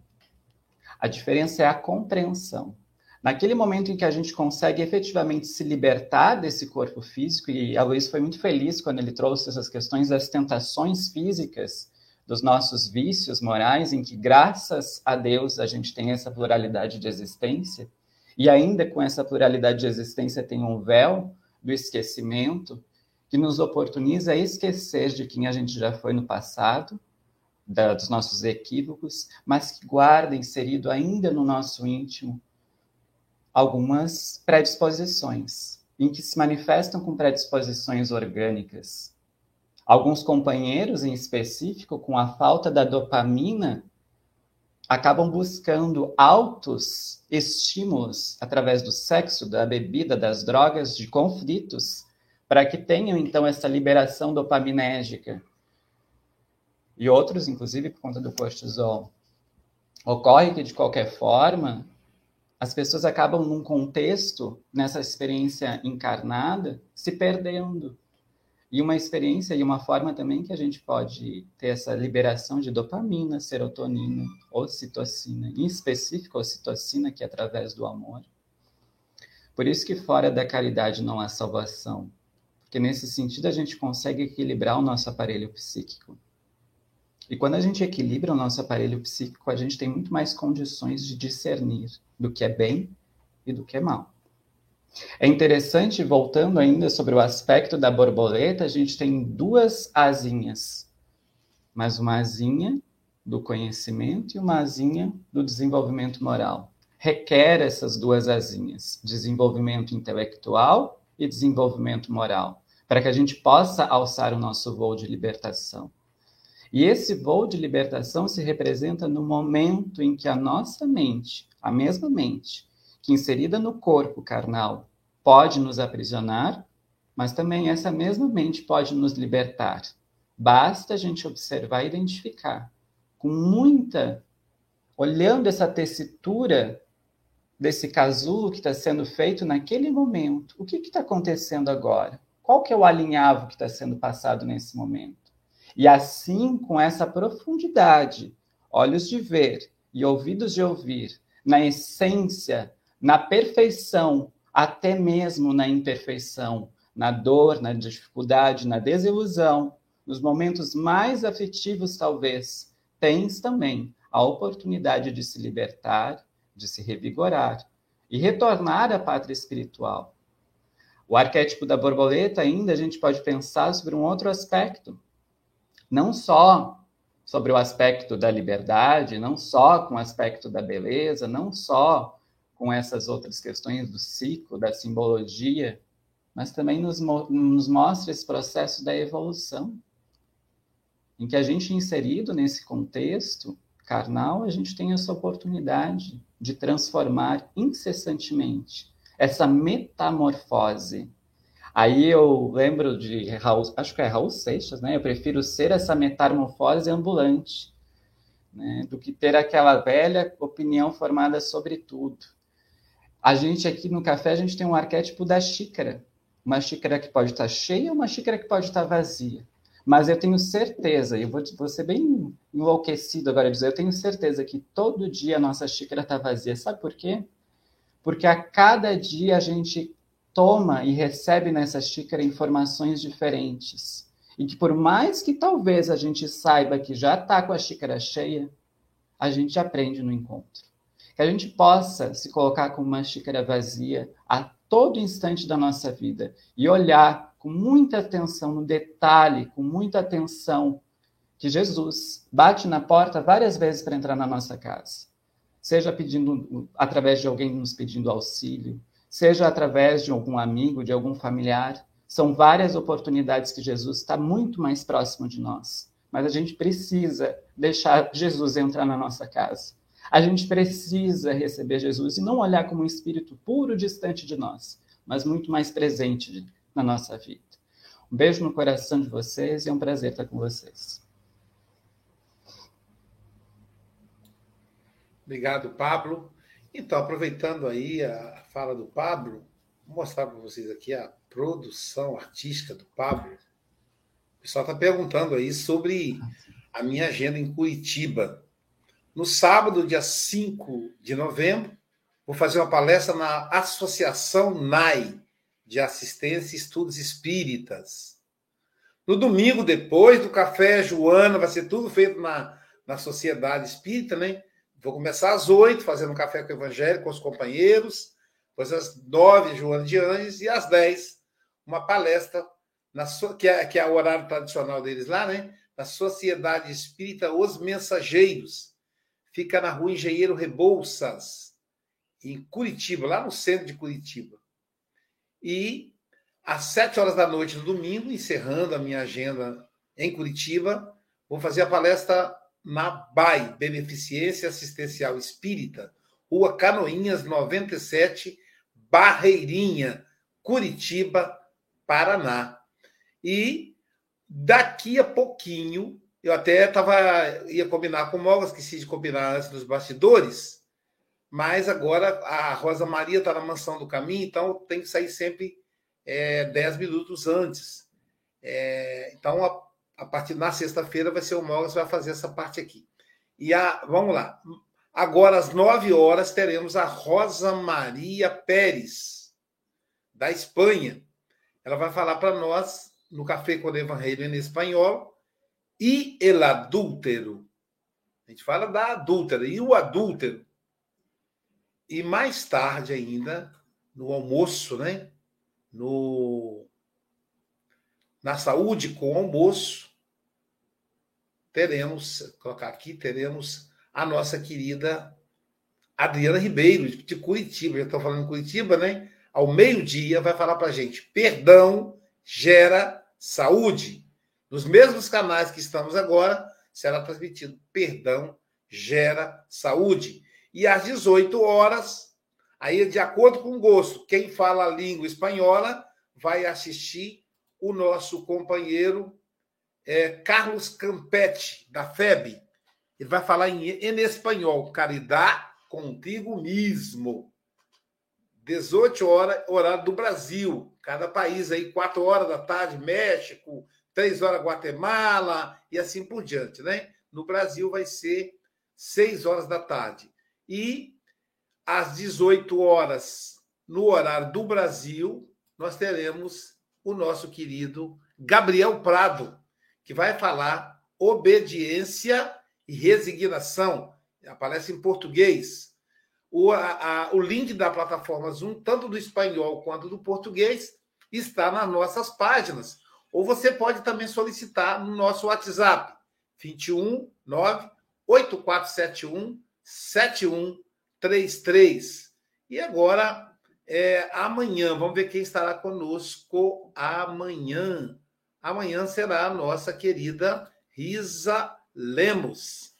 A diferença é a compreensão. Naquele momento em que a gente consegue efetivamente se libertar desse corpo físico, e a Luiz foi muito feliz quando ele trouxe essas questões das tentações físicas dos nossos vícios morais, em que, graças a Deus, a gente tem essa pluralidade de existência, e ainda com essa pluralidade de existência tem um véu do esquecimento que nos oportuniza a esquecer de quem a gente já foi no passado, da, dos nossos equívocos, mas que guarda inserido ainda no nosso íntimo algumas predisposições, em que se manifestam com predisposições orgânicas, Alguns companheiros, em específico, com a falta da dopamina, acabam buscando altos estímulos através do sexo, da bebida, das drogas, de conflitos, para que tenham então essa liberação dopaminérgica. E outros, inclusive, por conta do cortisol. Ocorre que, de qualquer forma, as pessoas acabam, num contexto, nessa experiência encarnada, se perdendo e uma experiência e uma forma também que a gente pode ter essa liberação de dopamina, serotonina, ocitocina, em específico ocitocina, que é através do amor. Por isso que fora da caridade não há salvação, porque nesse sentido a gente consegue equilibrar o nosso aparelho psíquico. E quando a gente equilibra o nosso aparelho psíquico, a gente tem muito mais condições de discernir do que é bem e do que é mal. É interessante, voltando ainda sobre o aspecto da borboleta, a gente tem duas asinhas, mas uma asinha do conhecimento e uma asinha do desenvolvimento moral. Requer essas duas asinhas, desenvolvimento intelectual e desenvolvimento moral, para que a gente possa alçar o nosso voo de libertação. E esse voo de libertação se representa no momento em que a nossa mente, a mesma mente, que inserida no corpo carnal pode nos aprisionar, mas também essa mesma mente pode nos libertar. Basta a gente observar e identificar com muita, olhando essa tessitura desse casulo que está sendo feito naquele momento. O que está acontecendo agora? Qual que é o alinhavo que está sendo passado nesse momento? E assim, com essa profundidade, olhos de ver e ouvidos de ouvir, na essência na perfeição, até mesmo na imperfeição, na dor, na dificuldade, na desilusão, nos momentos mais afetivos, talvez, tens também a oportunidade de se libertar, de se revigorar e retornar à pátria espiritual. O arquétipo da borboleta, ainda, a gente pode pensar sobre um outro aspecto. Não só sobre o aspecto da liberdade, não só com o aspecto da beleza, não só com essas outras questões do ciclo, da simbologia, mas também nos, nos mostra esse processo da evolução, em que a gente, inserido nesse contexto carnal, a gente tem essa oportunidade de transformar incessantemente essa metamorfose. Aí eu lembro de Raul, acho que é Raul Seixas, né? Eu prefiro ser essa metamorfose ambulante, né? do que ter aquela velha opinião formada sobre tudo. A gente aqui no café, a gente tem um arquétipo da xícara. Uma xícara que pode estar cheia, uma xícara que pode estar vazia. Mas eu tenho certeza, e eu vou, vou ser bem enlouquecido agora dizer, eu tenho certeza que todo dia a nossa xícara está vazia. Sabe por quê? Porque a cada dia a gente toma e recebe nessa xícara informações diferentes. E que por mais que talvez a gente saiba que já está com a xícara cheia, a gente aprende no encontro que a gente possa se colocar como uma xícara vazia a todo instante da nossa vida e olhar com muita atenção no detalhe, com muita atenção que Jesus bate na porta várias vezes para entrar na nossa casa. Seja pedindo através de alguém nos pedindo auxílio, seja através de algum amigo, de algum familiar. São várias oportunidades que Jesus está muito mais próximo de nós. Mas a gente precisa deixar Jesus entrar na nossa casa. A gente precisa receber Jesus e não olhar como um espírito puro distante de nós, mas muito mais presente na nossa vida. Um beijo no coração de vocês e é um prazer estar com vocês. Obrigado, Pablo. Então, aproveitando aí a fala do Pablo, vou mostrar para vocês aqui a produção artística do Pablo. O pessoal está perguntando aí sobre a minha agenda em Curitiba. No sábado, dia 5 de novembro, vou fazer uma palestra na Associação NAI, de Assistência e Estudos Espíritas. No domingo, depois do café Joana, vai ser tudo feito na, na Sociedade Espírita, né? Vou começar às oito, fazendo um café com o Evangelho, com os companheiros. Depois às nove, Joana de Anjos. E às dez, uma palestra, na, que, é, que é o horário tradicional deles lá, né? Na Sociedade Espírita Os Mensageiros. Fica na rua Engenheiro Rebouças, em Curitiba, lá no centro de Curitiba. E às sete horas da noite do domingo, encerrando a minha agenda em Curitiba, vou fazer a palestra na BAI, Beneficência Assistencial Espírita, Rua Canoinhas 97, Barreirinha, Curitiba, Paraná. E daqui a pouquinho, eu até tava, ia combinar com o Moga, esqueci de combinar antes dos bastidores, mas agora a Rosa Maria está na mansão do caminho, então tem que sair sempre é, 10 minutos antes. É, então, a, a partir na sexta-feira vai ser o Mogas vai fazer essa parte aqui. E a, vamos lá. Agora, às 9 horas, teremos a Rosa Maria Pérez, da Espanha. Ela vai falar para nós no Café com o Evangelho em espanhol e el adúltero. A gente fala da adúltera e o adúltero e mais tarde ainda, no almoço, né? No, na saúde com almoço, teremos, colocar aqui, teremos a nossa querida Adriana Ribeiro, de Curitiba. Já estou falando em Curitiba, né? Ao meio-dia, vai falar para a gente: perdão gera saúde. Nos mesmos canais que estamos agora, será transmitido: perdão gera saúde. E às 18 horas, aí de acordo com o gosto, quem fala a língua espanhola vai assistir o nosso companheiro é, Carlos Campetti, da FEB. Ele vai falar em, em espanhol, caridade contigo mesmo. 18 horas, horário do Brasil. Cada país aí, 4 horas da tarde, México, 3 horas Guatemala e assim por diante, né? No Brasil vai ser 6 horas da tarde. E às 18 horas, no horário do Brasil, nós teremos o nosso querido Gabriel Prado, que vai falar obediência e resignação. Aparece em português. O, a, a, o link da plataforma Zoom, tanto do espanhol quanto do português, está nas nossas páginas. Ou você pode também solicitar no nosso WhatsApp, 21 9 8471 7133. E agora, é, amanhã, vamos ver quem estará conosco amanhã. Amanhã será a nossa querida Risa Lemos.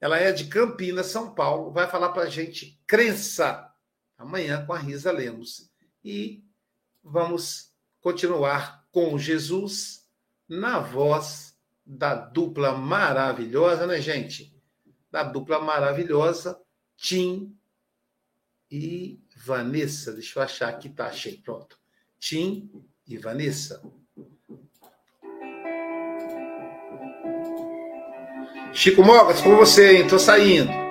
Ela é de Campinas, São Paulo. Vai falar para a gente crença amanhã com a Risa Lemos. E vamos continuar com Jesus na voz da dupla maravilhosa, né, gente? da dupla maravilhosa, Tim e Vanessa. Deixa eu achar aqui, tá, achei, pronto. Tim e Vanessa. Chico Mogas, com você, hein? Tô saindo.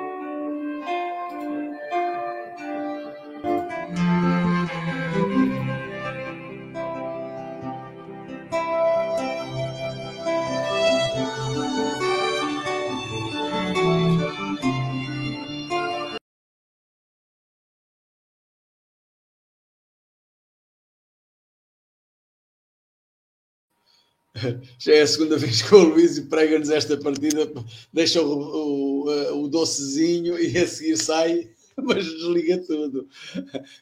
[LAUGHS] Já é a segunda [LAUGHS] vez que o Luís prega-nos esta partida, deixa o, o, o, docezinho e a seguir sai, [LAUGHS] mas desliga tudo.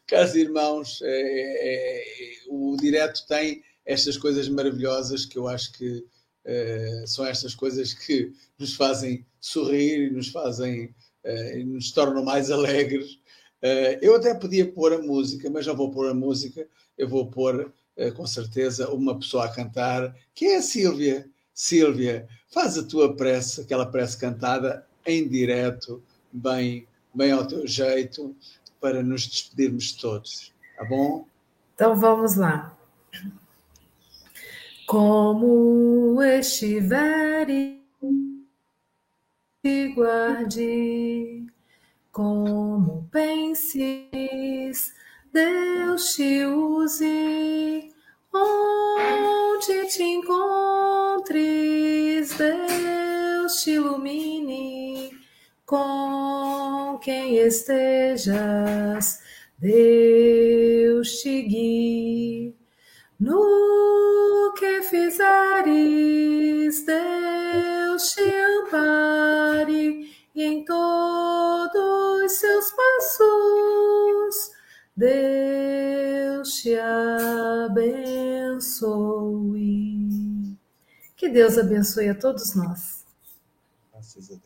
Caros irmãos, é, é, o direto tem estas coisas maravilhosas que eu acho que é, são estas coisas que nos fazem sorrir e nos fazem, é, nos tornam mais alegres. Uh, eu até podia pôr a música, mas não vou pôr a música, eu vou pôr com certeza uma pessoa a cantar, que é a Sílvia. Sílvia, faz a tua prece, aquela prece cantada em direto, bem, bem ao teu jeito, para nos despedirmos todos. Tá bom? Então vamos lá. Como estiveres, te guarde, como penses, Deus te use, onde te encontres, Deus te ilumine, com quem estejas, Deus te guie. No que fizeres, Deus te ampare, e em todos seus passos, Deus te abençoe. Que Deus abençoe a todos nós. Graças a Deus.